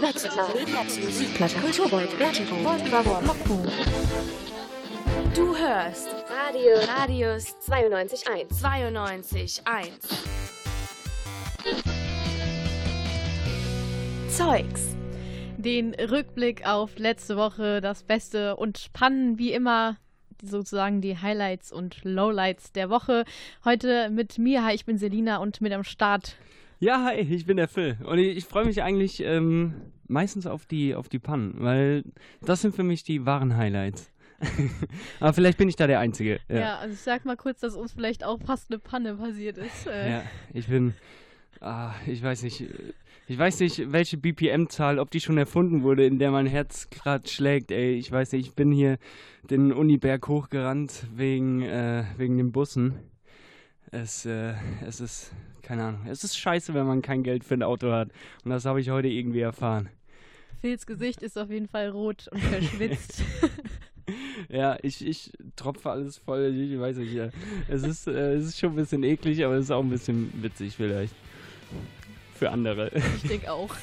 Musikplatte, Kulturbeut, Vertigo, Mokko. Du hörst Radio Radius 92.1. 92.1. Zeugs. Den Rückblick auf letzte Woche, das Beste und Pannen wie immer sozusagen die Highlights und Lowlights der Woche. Heute mit mir, ich bin Selina und mit am Start. Ja, hi, ich bin der Phil. Und ich, ich freue mich eigentlich ähm, meistens auf die, auf die Pannen, weil das sind für mich die wahren Highlights. Aber vielleicht bin ich da der Einzige. Ja. Ja, also ich sag mal kurz, dass uns vielleicht auch fast eine Panne passiert ist. Äh, ja ich bin. Ah, ich weiß nicht. Ich weiß nicht, welche BPM-Zahl, ob die schon erfunden wurde, in der mein Herz gerade schlägt. Ey, ich weiß nicht, ich bin hier den Uniberg hochgerannt wegen, äh, wegen den Bussen. Es, äh, es ist, keine Ahnung, es ist scheiße, wenn man kein Geld für ein Auto hat. Und das habe ich heute irgendwie erfahren. Phils Gesicht ist auf jeden Fall rot und verschwitzt. Ja, ich, ich tropfe alles voll. Ich weiß nicht, ja. es, ist, äh, es ist schon ein bisschen eklig, aber es ist auch ein bisschen witzig vielleicht. Für andere. ich denke auch.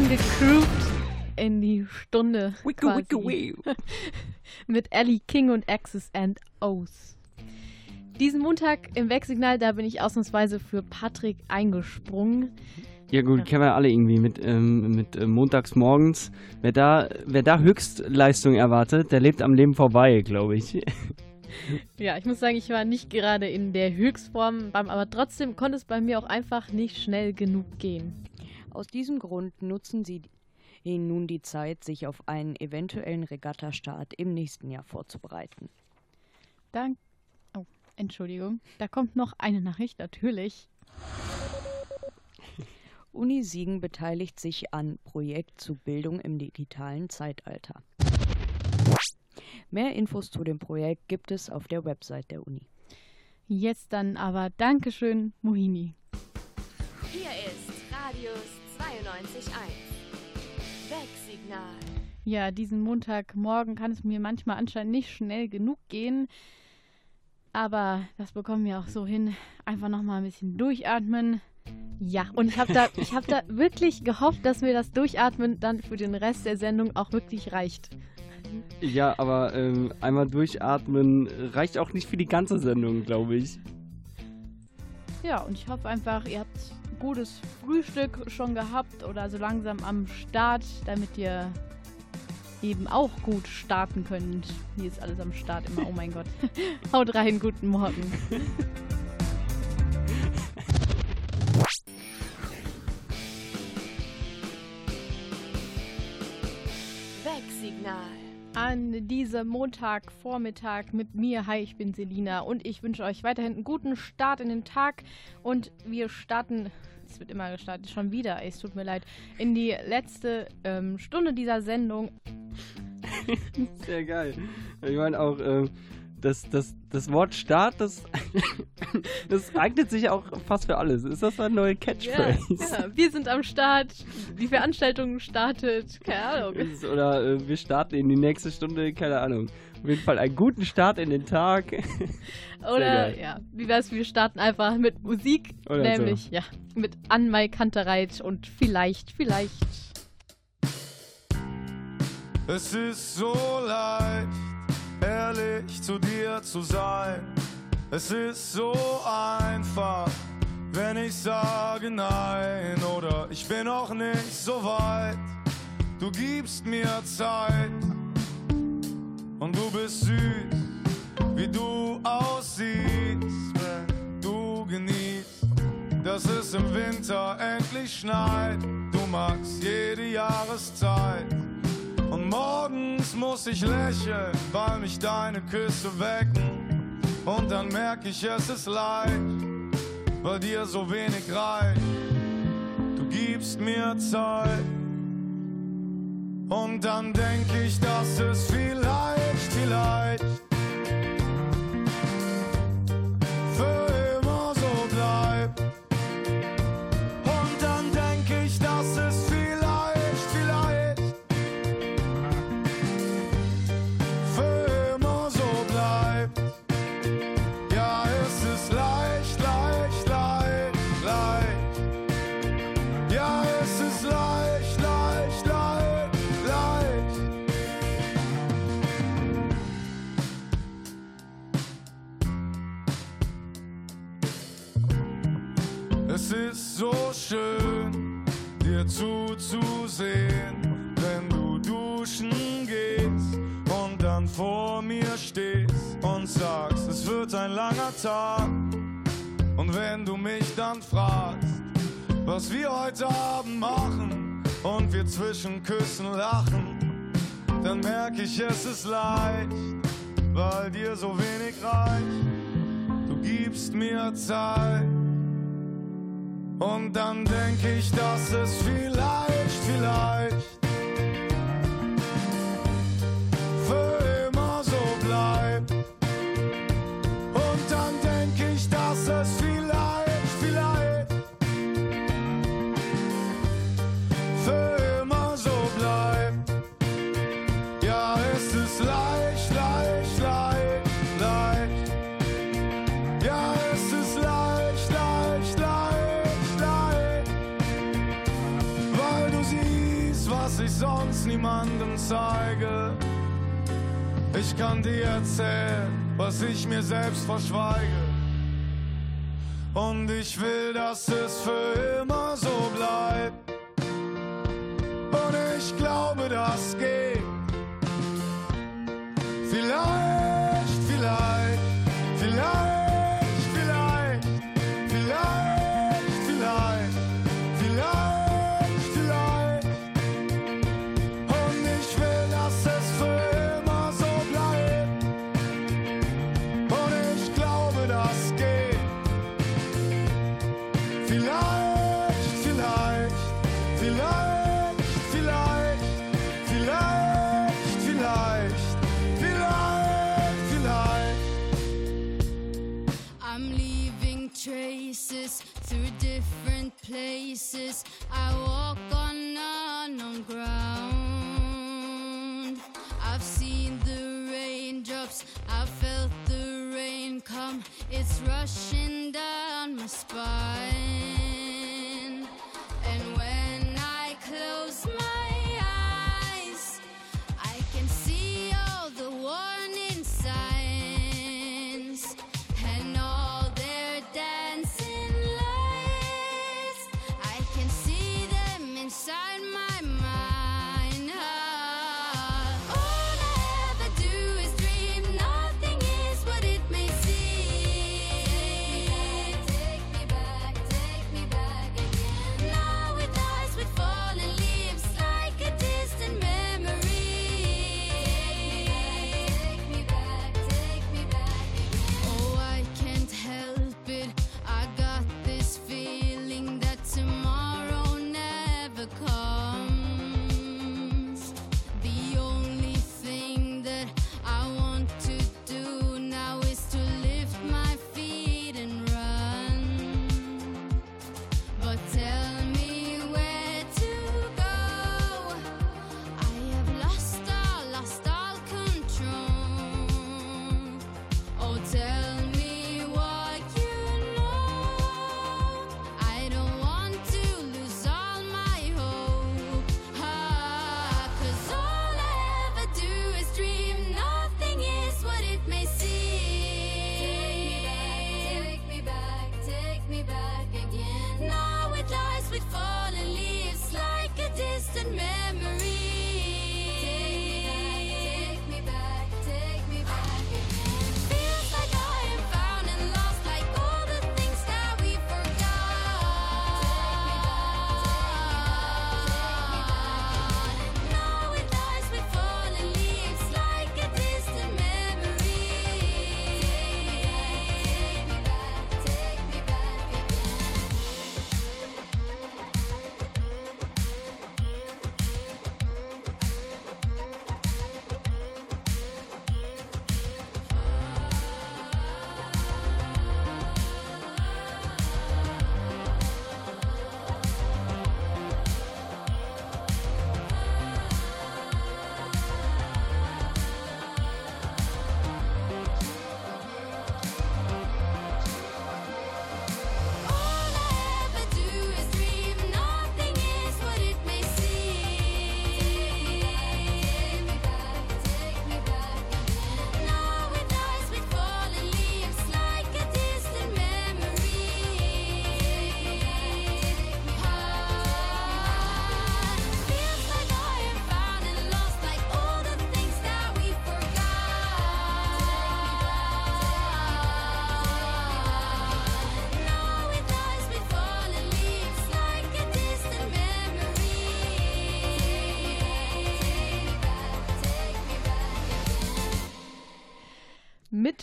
Reingegroovt in die Stunde. quasi. Mit Ellie King und X's and O's. Diesen Montag im Wegsignal, da bin ich ausnahmsweise für Patrick eingesprungen. Ja gut, Ja. kennen wir alle irgendwie mit, ähm, mit äh, montags morgens. Wer da, wer da Höchstleistung erwartet, der lebt am Leben vorbei, glaube ich. Ja, ich muss sagen, ich war nicht gerade in der Höchstform, beim- aber trotzdem konnte es bei mir auch einfach nicht schnell genug gehen. Aus diesem Grund nutzen sie ihnen nun die Zeit, sich auf einen eventuellen Regattastart im nächsten Jahr vorzubereiten. Dank. Oh, Entschuldigung. Da kommt noch eine Nachricht, natürlich. Uni Siegen beteiligt sich an Projekt zu Bildung im digitalen Zeitalter. Mehr Infos zu dem Projekt gibt es auf der Website der Uni. Jetzt dann aber Dankeschön, Mohini. 92.1. Wegsignal. Ja, diesen Montagmorgen kann es mir manchmal anscheinend nicht schnell genug gehen. Aber das bekommen wir auch so hin. Einfach nochmal ein bisschen durchatmen. Ja, und ich habe da, ich hab da wirklich gehofft, dass mir das Durchatmen dann für den Rest der Sendung auch wirklich reicht. Ja, aber ähm, einmal durchatmen reicht auch nicht für die ganze Sendung, glaube ich. Ja, und ich hoffe einfach, ihr habt gutes Frühstück schon gehabt oder so langsam am Start, damit ihr eben auch gut starten könnt. Hier ist alles am Start immer, oh mein Gott. Haut rein, guten Morgen. An diesem Montagvormittag mit mir. Hi, ich bin Selina und ich wünsche euch weiterhin einen guten Start in den Tag. Und wir starten, es wird immer gestartet, schon wieder, es tut mir leid, in die letzte ähm, Stunde dieser Sendung. Sehr geil. Ich meine auch, ähm, das, das, das Wort Start, das, das eignet sich auch fast für alles. Ist das eine neue Catchphrase? ja, wir sind am Start, die Veranstaltung startet, keine Ahnung. Ist- Oder äh, wir starten in die nächste Stunde, keine Ahnung. Auf jeden Fall einen guten Start in den Tag. Oder ja, wie wär's, wir starten einfach mit Musik, Oder nämlich ja, mit Anmai Kantereit und vielleicht, vielleicht. Es ist so leicht, ehrlich zu dir zu sein. Es ist so einfach, wenn ich sage nein oder ich bin noch nicht so weit. Du gibst mir Zeit und du bist süß, wie du aussiehst, wenn du genießt, dass es im Winter endlich schneit. Du magst jede Jahreszeit. Und morgens muss ich lächeln, weil mich deine Küsse wecken. Und dann merk ich, es ist leicht, weil dir so wenig reicht. Du gibst mir Zeit. Und dann denk ich, dass es vielleicht, Tag. Und wenn du mich dann fragst, was wir heute Abend machen und wir zwischen Küssen lachen, dann merk ich, es ist leicht, weil dir so wenig reicht. Du gibst mir Zeit. Und dann denk ich, dass es vielleicht, vielleicht zeige. Ich kann dir erzählen, was ich mir selbst verschweige. Und ich will, dass es für immer so bleibt. Und ich glaube, das geht. Places. I walk on unknown ground. I've seen the raindrops, I've felt the rain come. It's rushing down my spine.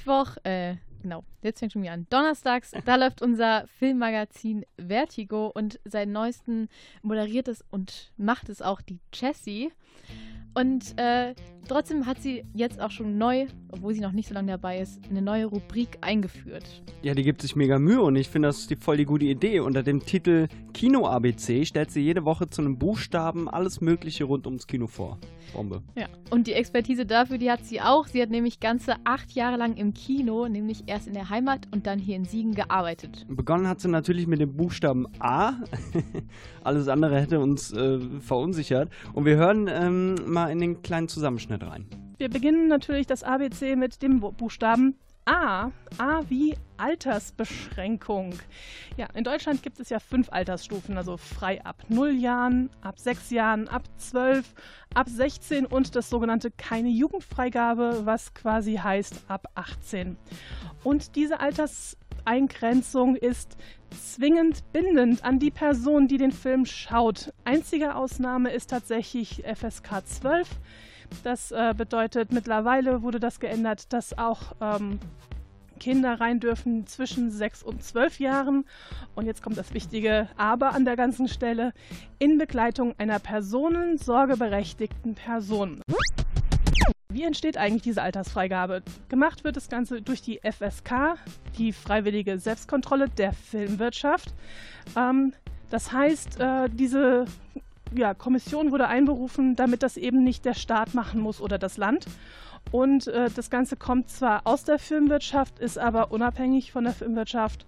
Mittwoch, äh, genau, jetzt fängt schon wieder an. Donnerstags, da läuft unser Filmmagazin Vertigo und seit neuesten moderiert es und macht es auch die Jessie. Und äh, trotzdem hat sie jetzt auch schon neu, obwohl sie noch nicht so lange dabei ist, eine neue Rubrik eingeführt. Ja, die gibt sich mega Mühe und ich finde, das ist die, voll die gute Idee. Unter dem Titel Kino ABC stellt sie jede Woche zu einem Buchstaben alles Mögliche rund ums Kino vor. Bombe. Ja. Und die Expertise dafür, die hat sie auch. Sie hat nämlich ganze acht Jahre lang im Kino, nämlich erst in der Heimat und dann hier in Siegen gearbeitet. Begonnen hat sie natürlich mit dem Buchstaben A. Alles andere hätte uns äh, verunsichert. Und wir hören ähm, mal in den kleinen Zusammenschnitt rein. Wir beginnen natürlich das ABC mit dem Bu- Buchstaben A. A wie Altersbeschränkung. Ja, in Deutschland gibt es ja fünf Altersstufen, also frei ab 0 Jahren, ab 6 Jahren, ab 12, ab 16 und das sogenannte keine Jugendfreigabe, was quasi heißt ab 18. Und diese Alterseingrenzung ist zwingend bindend an die Person, die den Film schaut. Einzige Ausnahme ist tatsächlich FSK 12. Das äh, bedeutet, mittlerweile wurde das geändert, dass auch ähm, Kinder rein dürfen zwischen 6 und 12 Jahren. Und jetzt kommt das wichtige Aber an der ganzen Stelle, in Begleitung einer personensorgeberechtigten Person. Wie entsteht eigentlich diese Altersfreigabe? Gemacht wird das Ganze durch die FSK, die Freiwillige Selbstkontrolle der Filmwirtschaft. Ähm, das heißt, äh, diese ja, Kommission wurde einberufen, damit das eben nicht der Staat machen muss oder das Land. Und äh, das Ganze kommt zwar aus der Filmwirtschaft, ist aber unabhängig von der Filmwirtschaft.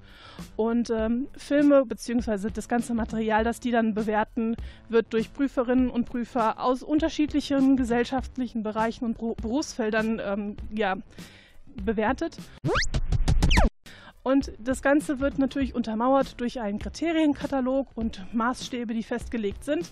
Und ähm, Filme bzw. das ganze Material, das die dann bewerten, wird durch Prüferinnen und Prüfer aus unterschiedlichen gesellschaftlichen Bereichen und Beru- Berufsfeldern ähm, ja, bewertet. Und das Ganze wird natürlich untermauert durch einen Kriterienkatalog und Maßstäbe, die festgelegt sind.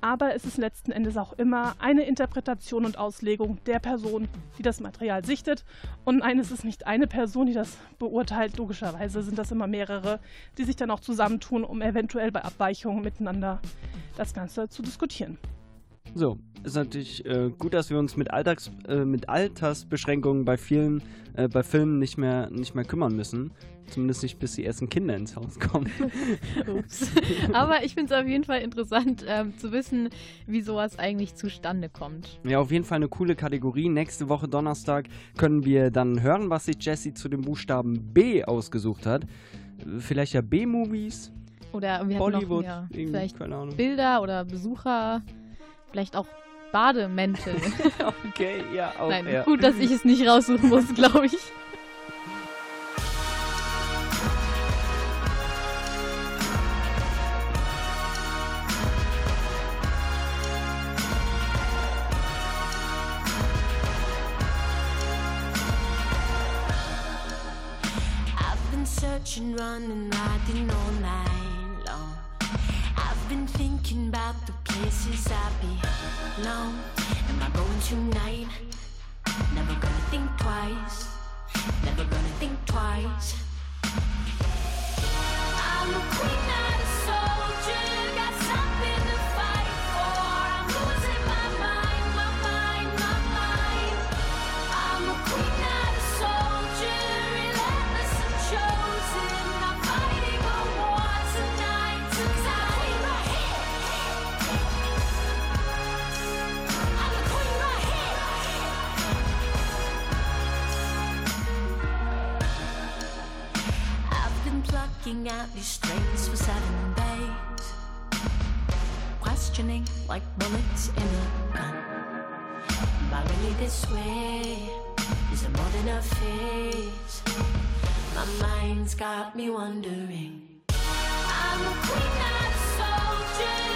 Aber es ist letzten Endes auch immer eine Interpretation und Auslegung der Person, die das Material sichtet. Und nein, es ist nicht eine Person, die das beurteilt. Logischerweise sind das immer mehrere, die sich dann auch zusammentun, um eventuell bei Abweichungen miteinander das Ganze zu diskutieren. So, ist natürlich äh, gut, dass wir uns mit, Alltags, äh, mit Altersbeschränkungen bei vielen, äh, bei Filmen nicht mehr, nicht mehr kümmern müssen. Zumindest nicht, bis die ersten Kinder ins Haus kommen. Ups. Aber ich finde es auf jeden Fall interessant ähm, zu wissen, wie sowas eigentlich zustande kommt. Ja, auf jeden Fall eine coole Kategorie. Nächste Woche Donnerstag können wir dann hören, was sich Jessie zu dem Buchstaben B ausgesucht hat. Vielleicht ja B-Movies, Oder wir Bollywood, noch ja, vielleicht keine Ahnung. Bilder oder Besucher, vielleicht auch Bademäntel. Okay, ja, auch. Nein, ja. gut, dass ich es nicht raussuchen muss, glaube ich. I've been searching, running, riding all night places I belong. Am I going tonight? Never gonna think twice. Never gonna think twice. Plucking out these strings for seven days. Questioning like bullets in a gun. Am I really this way? Is it more than a phase? My mind's got me wondering. I'm a queen, not a soldier.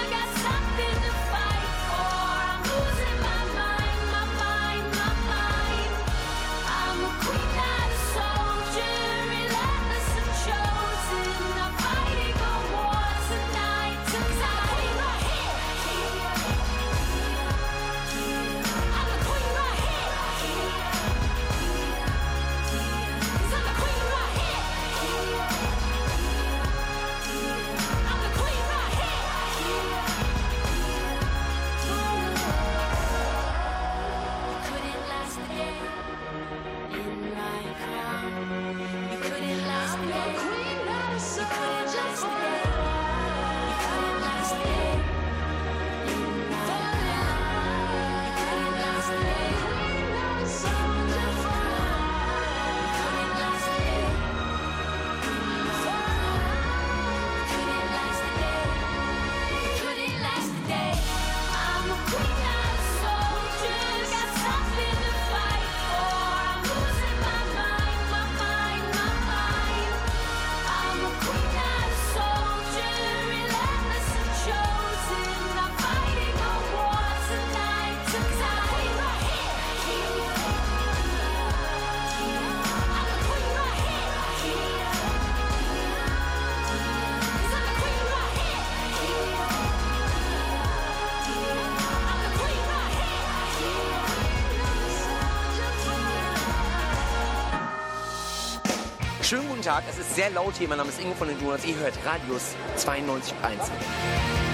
Schönen guten Tag, es ist sehr laut hier. Mein Name ist Ingo von den Donuts. Ihr hört Radius 92.1.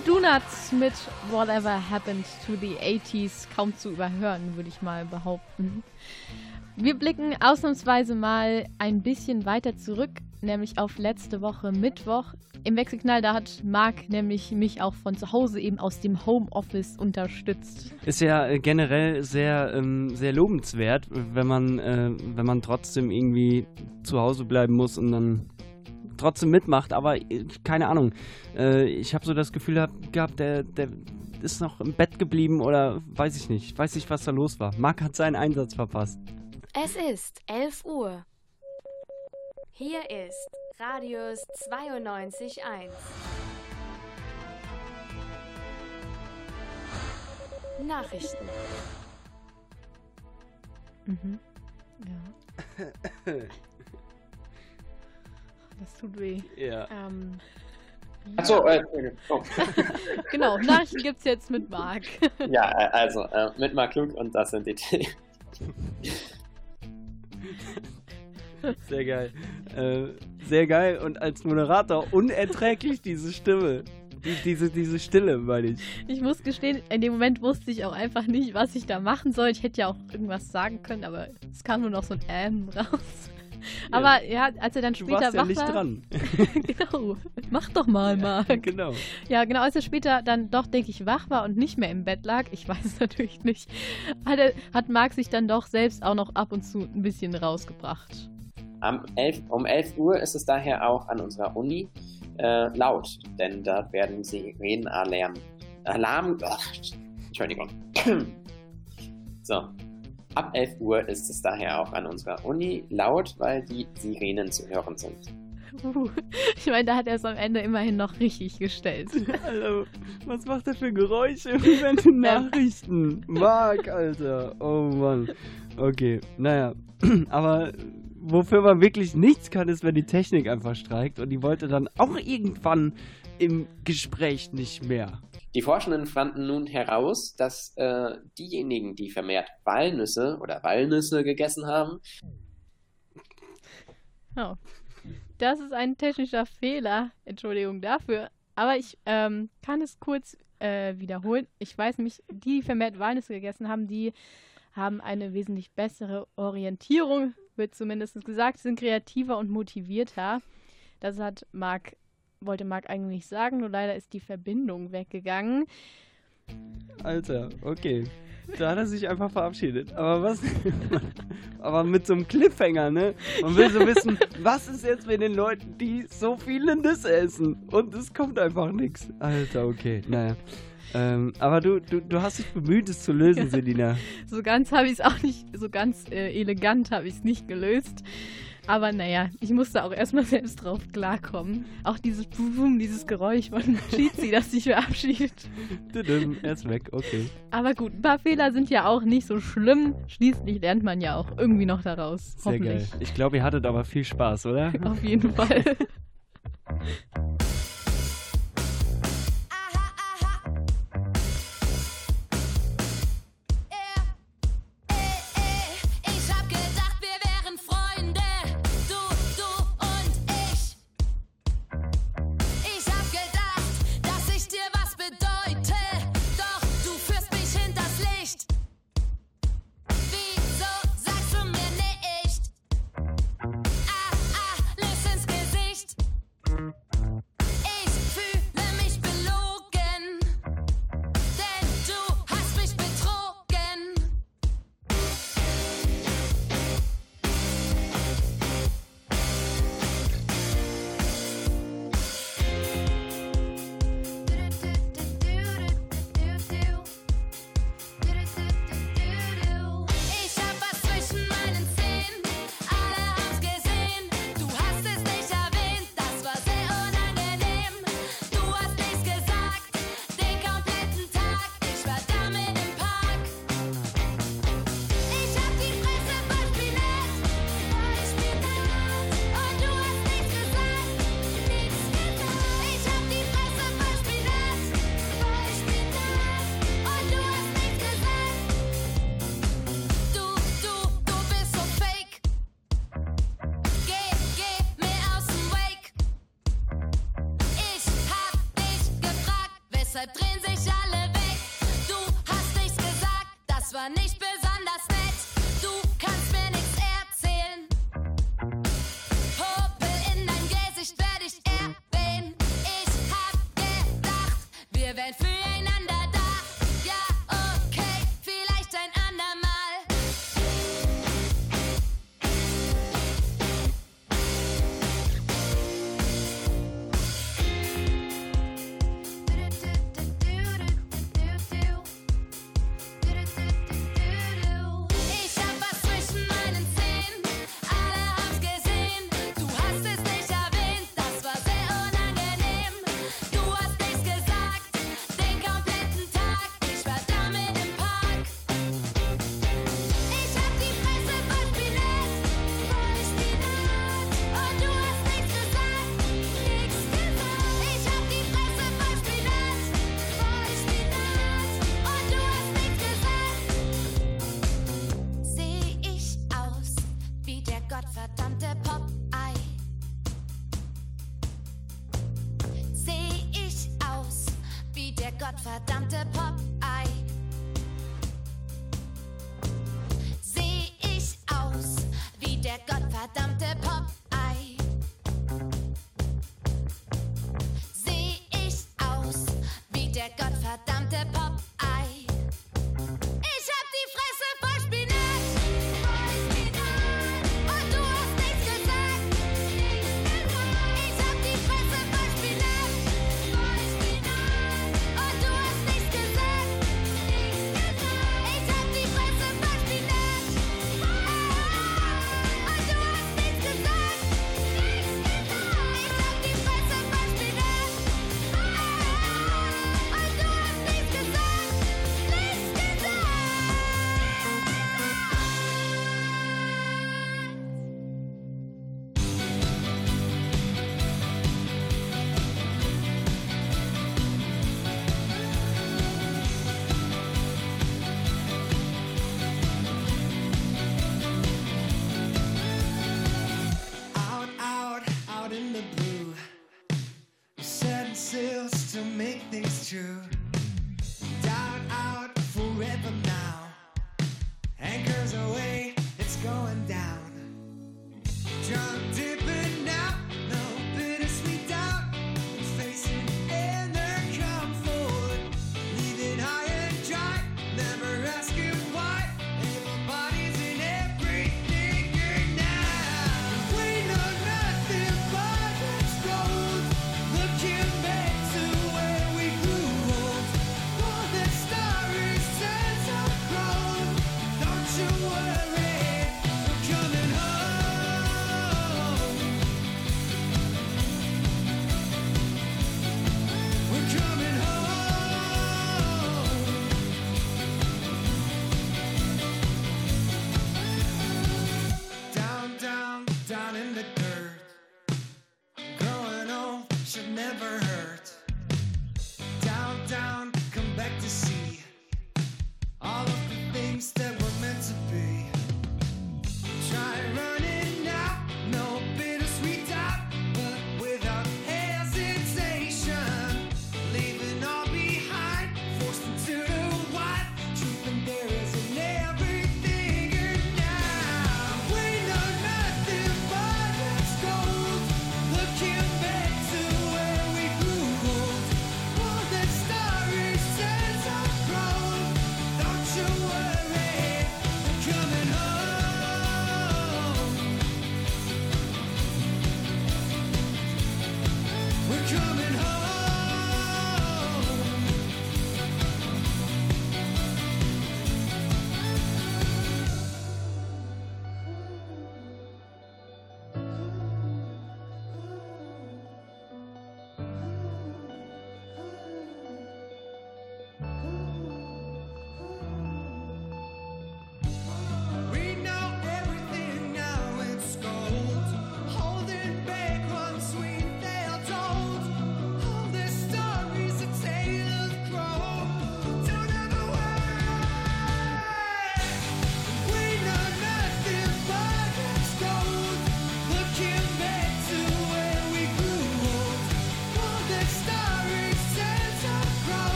Die Donuts mit Whatever Happened to the 80s kaum zu überhören, würde ich mal behaupten. Wir blicken ausnahmsweise mal ein bisschen weiter zurück, nämlich auf letzte Woche Mittwoch. Im Wechselknall, da hat Marc nämlich mich auch von zu Hause eben aus dem Homeoffice unterstützt. Ist ja äh, generell sehr, ähm, sehr lobenswert, wenn man, äh, wenn man trotzdem irgendwie zu Hause bleiben muss und dann trotzdem mitmacht. Aber äh, keine Ahnung, äh, ich habe so das Gefühl hab, gehabt, der, der ist noch im Bett geblieben oder weiß ich nicht. Weiß nicht, was da los war. Marc hat seinen Einsatz verpasst. Es ist 11 Uhr. Hier ist Radius 92.1. Nachrichten. Mhm. Ja. Das tut weh. Ja. Ähm, Achso, äh, oh. genau, Nachrichten gibt's jetzt mit Marc. ja, äh, also äh, mit Mark Klug und das sind die Themen. Sehr geil. Äh, sehr geil und als Moderator unerträglich diese Stimme. Die, diese, diese Stille, meine ich. Ich muss gestehen, in dem Moment wusste ich auch einfach nicht, was ich da machen soll. Ich hätte ja auch irgendwas sagen können, aber es kam nur noch so ein Ähm raus. Aber ja, als er dann Du später warst ja wach nicht war, dran. genau, mach doch mal, Marc. genau. Ja, genau, als er später dann doch, denke ich, wach war und nicht mehr im Bett lag, ich weiß es natürlich nicht, hat, er, hat Marc sich dann doch selbst auch noch ab und zu ein bisschen rausgebracht. Am 11, um 11 Uhr ist es daher auch an unserer Uni äh, laut, denn dort werden Sirenenalarm. Alarm. Ach, Entschuldigung. so. Ab 11 Uhr ist es daher auch an unserer Uni laut, weil die Sirenen zu hören sind. Uh, ich meine, da hat er es am Ende immerhin noch richtig gestellt. Hallo, was macht er für Geräusche während den Nachrichten? Marc, Alter. Oh Mann. Okay, naja. Aber wofür man wirklich nichts kann, ist, wenn die Technik einfach streikt. Und die wollte dann auch irgendwann im Gespräch nicht mehr. Die Forschenden fanden nun heraus, dass äh, diejenigen, die vermehrt Walnüsse oder Walnüsse gegessen haben, Oh. Das ist ein technischer Fehler. Entschuldigung dafür. Aber ich ähm, kann es kurz äh, wiederholen. Ich weiß nämlich, die, die vermehrt Walnüsse gegessen haben, die haben eine wesentlich bessere Orientierung, wird zumindest gesagt, sind kreativer und motivierter. Das hat Marc, wollte Marc eigentlich sagen, nur leider ist die Verbindung weggegangen. Alter, okay. Da hat er sich einfach verabschiedet. Aber was? Aber mit so einem Cliffhanger, ne? Man will so wissen, was ist jetzt mit den Leuten, die so viele Nüsse essen? Und es kommt einfach nichts. Alter, okay. Naja. Ähm, aber du, du, du hast dich bemüht, es zu lösen, Selina. So ganz habe ich es auch nicht, so ganz äh, elegant habe ich es nicht gelöst. Aber naja, ich musste auch erstmal selbst drauf klarkommen. Auch dieses Bum, dieses Geräusch von Cheatsy, das sich verabschiedet. Er ist weg, okay. Aber gut, ein paar Fehler sind ja auch nicht so schlimm. Schließlich lernt man ja auch irgendwie noch daraus. Sehr geil. Hoffentlich. Ich glaube, ihr hattet aber viel Spaß, oder? Auf jeden Fall.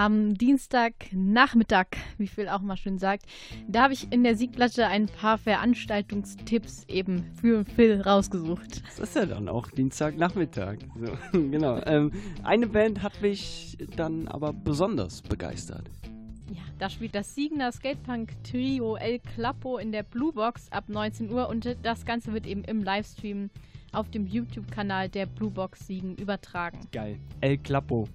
Am Dienstagnachmittag, wie Phil auch mal schön sagt, da habe ich in der Siegplatte ein paar Veranstaltungstipps eben für Phil rausgesucht. Das ist ja dann auch Dienstagnachmittag. So, genau. Ähm, eine Band hat mich dann aber besonders begeistert. Ja, da spielt das Siegner Skatepunk Trio El Clappo in der Blue Box ab 19 Uhr und das Ganze wird eben im Livestream auf dem YouTube-Kanal der Blue Box Siegen übertragen. Geil. El Clapo.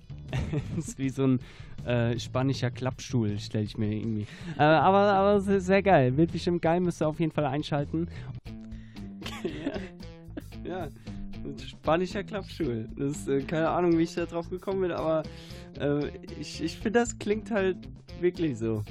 Das ist wie so ein äh, spanischer Klappstuhl, stelle ich mir irgendwie. Äh, aber, aber sehr, sehr geil. Wird bestimmt geil, müsst ihr auf jeden Fall einschalten. ja. ja. Spanischer Klappstuhl. Das ist, äh, keine Ahnung, wie ich da drauf gekommen bin, aber äh, ich, ich finde, das klingt halt wirklich so.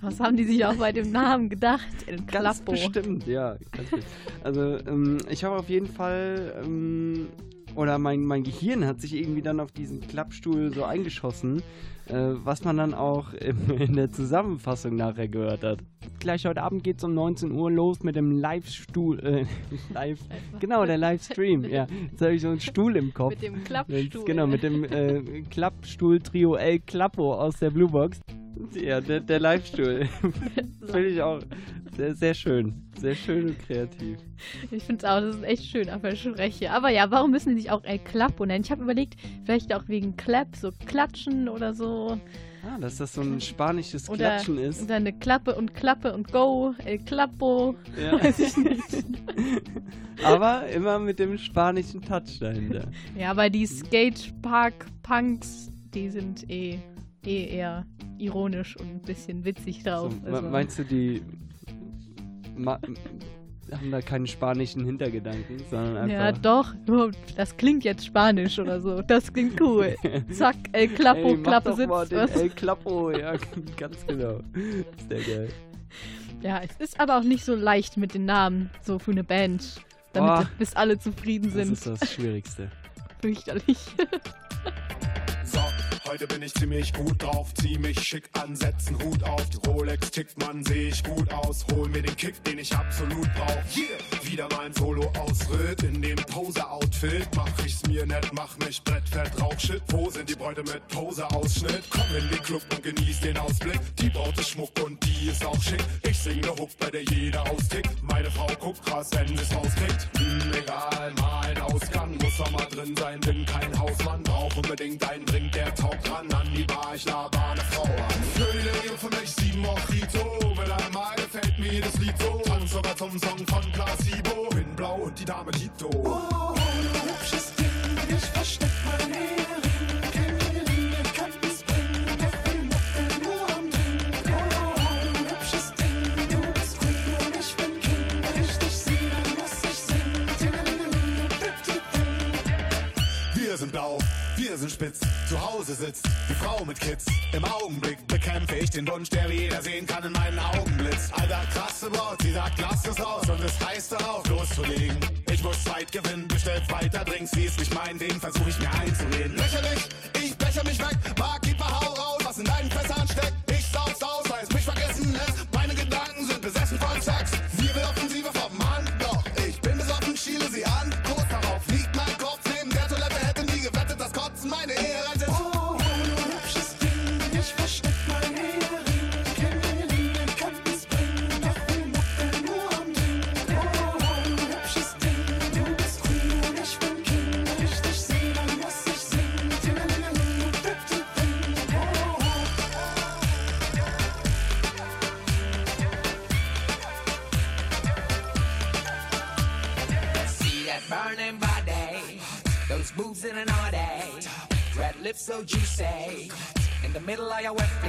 Was haben die sich auch bei dem Namen gedacht? El Ganz Clappo. bestimmt, ja. Ganz bestimmt. Also, ähm, ich habe auf jeden Fall, ähm, oder mein, mein Gehirn hat sich irgendwie dann auf diesen Klappstuhl so eingeschossen, äh, was man dann auch im, in der Zusammenfassung nachher gehört hat. Gleich heute Abend geht es um 19 Uhr los mit dem Live-Stuhl, äh, Live, genau, der Livestream, ja. Jetzt habe ich so einen Stuhl im Kopf. Mit dem Klappstuhl. Genau, mit dem äh, Klappstuhl-Trio El Clappo aus der Blue Box. Ja, der, der Live-Stuhl. Finde ich auch sehr, sehr schön. Sehr schön und kreativ. Ich finde es auch, das ist echt schön der Spreche. Aber ja, warum müssen die sich auch El Clappo nennen? Ich habe überlegt, vielleicht auch wegen Clap, so Klatschen oder so. Ah, dass das so ein spanisches Oder, Klatschen ist. oder eine Klappe und Klappe und Go, El Clappo. Ja. Weiß ich nicht. Aber immer mit dem spanischen Touch dahinter. Ja, aber die Skatepark-Punks, die sind eh, eh eher ironisch und ein bisschen witzig drauf. So, also. Meinst du, die haben da keinen spanischen Hintergedanken, sondern Ja, einfach. doch. Nur, Das klingt jetzt Spanisch oder so. Das klingt cool. Zack, El Clappo, Ey, Klappe doch sitzt. mal den was. El Clappo, ja, ganz genau. Ist der geil. Ja, es ist aber auch nicht so leicht mit den Namen, so für eine Band. Damit Boah. bis alle zufrieden Das sind. ist das Schwierigste. Fürchterlich. Heute bin ich ziemlich gut drauf, zieh mich schick an, setz einen Hut auf. Die Rolex tickt, man, seh ich gut aus. Hol mir den Kick, den ich absolut brauch. Yeah, wieder mein Solo-Ausritt in dem Pose-Outfit. Mach ich's mir nett, mach mich brettfett, Rauchshit. Wo sind die Bräute mit Pose-Ausschnitt? Komm in den Club und genieß den Ausblick. Die Braut ist Schmuck und die ist auch schick. Ich sing ne Hook, bei der jeder austickt. Meine Frau guckt krass, wenn sie's rauskriegt. Hm, egal, mal ein Ausgang, muss doch mal drin sein, bin kein Hausmann. Brauch unbedingt einen Drink, der taugt ran an die Bar, ich laber eine Frau an. Für die Lady für mich sieben Mojito, mit einmal gefällt mir jedes Lied so. Tanz sogar zum Song von Placebo, bin blau und die Dame Tito. Oh, sind spitz, zu Hause sitzt die Frau mit Kids. Im Augenblick bekämpfe ich den Wunsch, der wie jeder sehen kann in meinen Augenblitz. Alter, krasse Braut, sie sagt, lass es raus und es heißt darauf loszulegen. Ich muss Zeit gewinnen, bestellt weiter Drinks, wie es nicht mein Ding, versuch ich mir einzureden. Lächerlich, ich becher mich weg, Barkeeper, Fire weapon.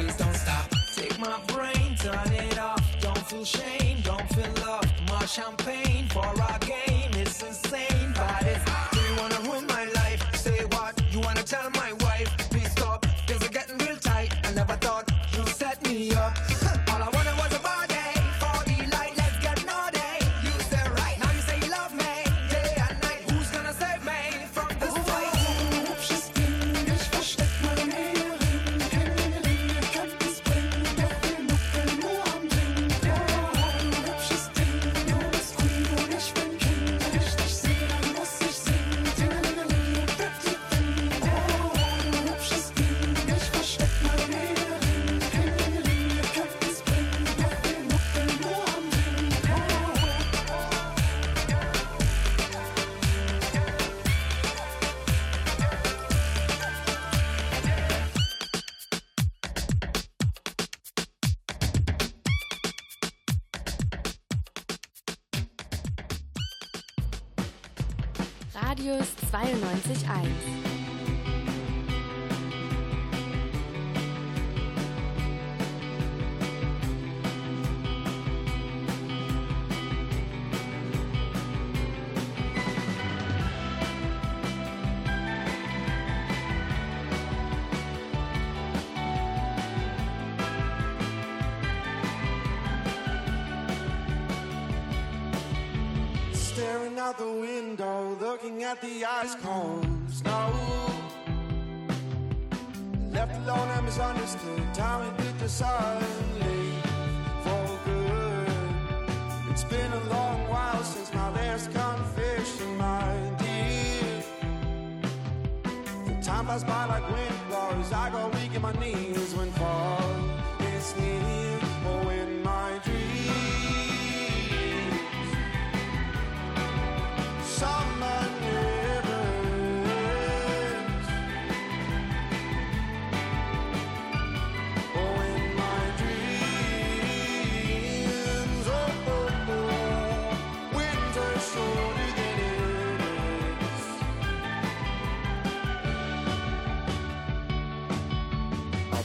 Staring out the window at the ice cold snow. Left alone and misunderstood, time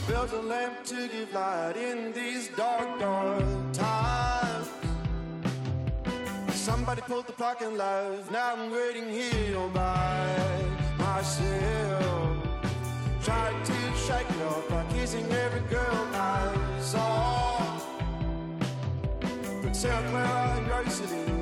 built a lamp to give light in these dark, dark times. Somebody pulled the plug and left. Now I'm waiting here all by myself. Tried to shake it off by kissing every girl I saw. But South Carolina,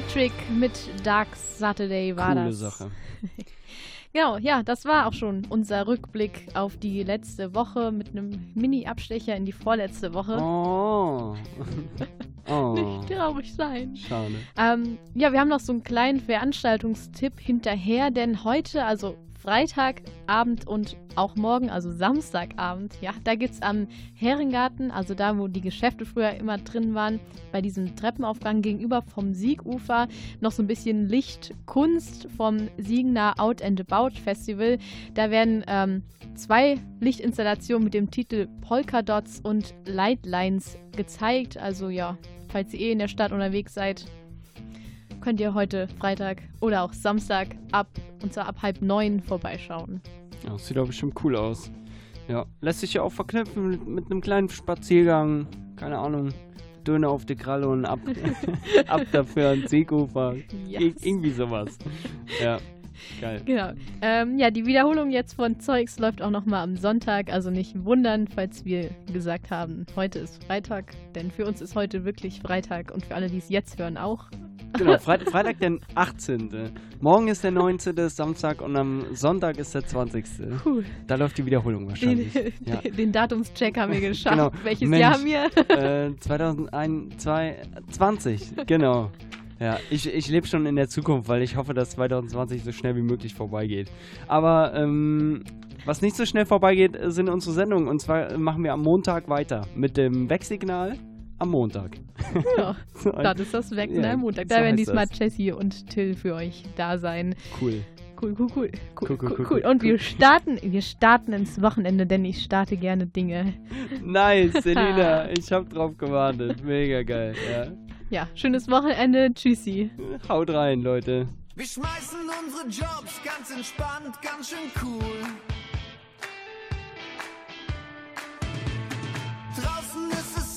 Metric mit Dark Saturday war Coole das. Sache. Genau, ja, das war auch schon unser Rückblick auf die letzte Woche mit einem Mini-Abstecher in die vorletzte Woche. Oh. oh. Nicht traurig sein. Schade. Ähm, ja, wir haben noch so einen kleinen Veranstaltungstipp hinterher, denn heute, also Freitagabend und auch morgen, also Samstagabend, ja, da gibt es am Herrengarten, also da, wo die Geschäfte früher immer drin waren, bei diesem Treppenaufgang gegenüber vom Siegufer, noch so ein bisschen Lichtkunst vom Siegener Out and About Festival. Da werden ähm, zwei Lichtinstallationen mit dem Titel Polka Dots und Lightlines gezeigt. Also ja, falls ihr eh in der Stadt unterwegs seid, könnt ihr heute Freitag oder auch Samstag ab und zwar ab halb neun vorbeischauen. Ja, das sieht doch bestimmt cool aus. Ja, lässt sich ja auch verknüpfen mit, mit einem kleinen Spaziergang. Keine Ahnung. Döner auf die Kralle und ab, ab dafür ans Seekufer. Yes. Ir irgendwie sowas. Ja, geil. Genau. Ähm, ja, die Wiederholung jetzt von Zeugs läuft auch nochmal am Sonntag. Also nicht wundern, falls wir gesagt haben, heute ist Freitag. Denn für uns ist heute wirklich Freitag und für alle, die es jetzt hören, auch. Genau, Freit Freitag der 18. Morgen ist der 19. ist Samstag und am Sonntag ist der 20. Puh. Da läuft die Wiederholung Den, wahrscheinlich. Ja. den Datumscheck haben wir geschafft. Genau. Welches Mensch, Jahr haben wir? Äh, 2020, genau. Ja, ich, ich lebe schon in der Zukunft, weil ich hoffe, dass 2020 so schnell wie möglich vorbeigeht. Aber ähm, was nicht so schnell vorbeigeht, sind unsere Sendungen. Und zwar machen wir am Montag weiter mit dem Wegsignal am Montag. Ja, so dann ist das weg, ne? Am Montag. Da so werden diesmal das. Jessie und Till für euch da sein. Cool. Cool, cool, cool. Cool, cool, cool. cool. Und wir starten, wir starten ins Wochenende, denn ich starte gerne Dinge. Nice, Selina. ich hab drauf gewartet. Mega geil, ja. Ja, schönes Wochenende. Tschüssi. Haut rein, Leute. Wir schmeißen unsere Jobs ganz entspannt, ganz schön cool. Draußen ist es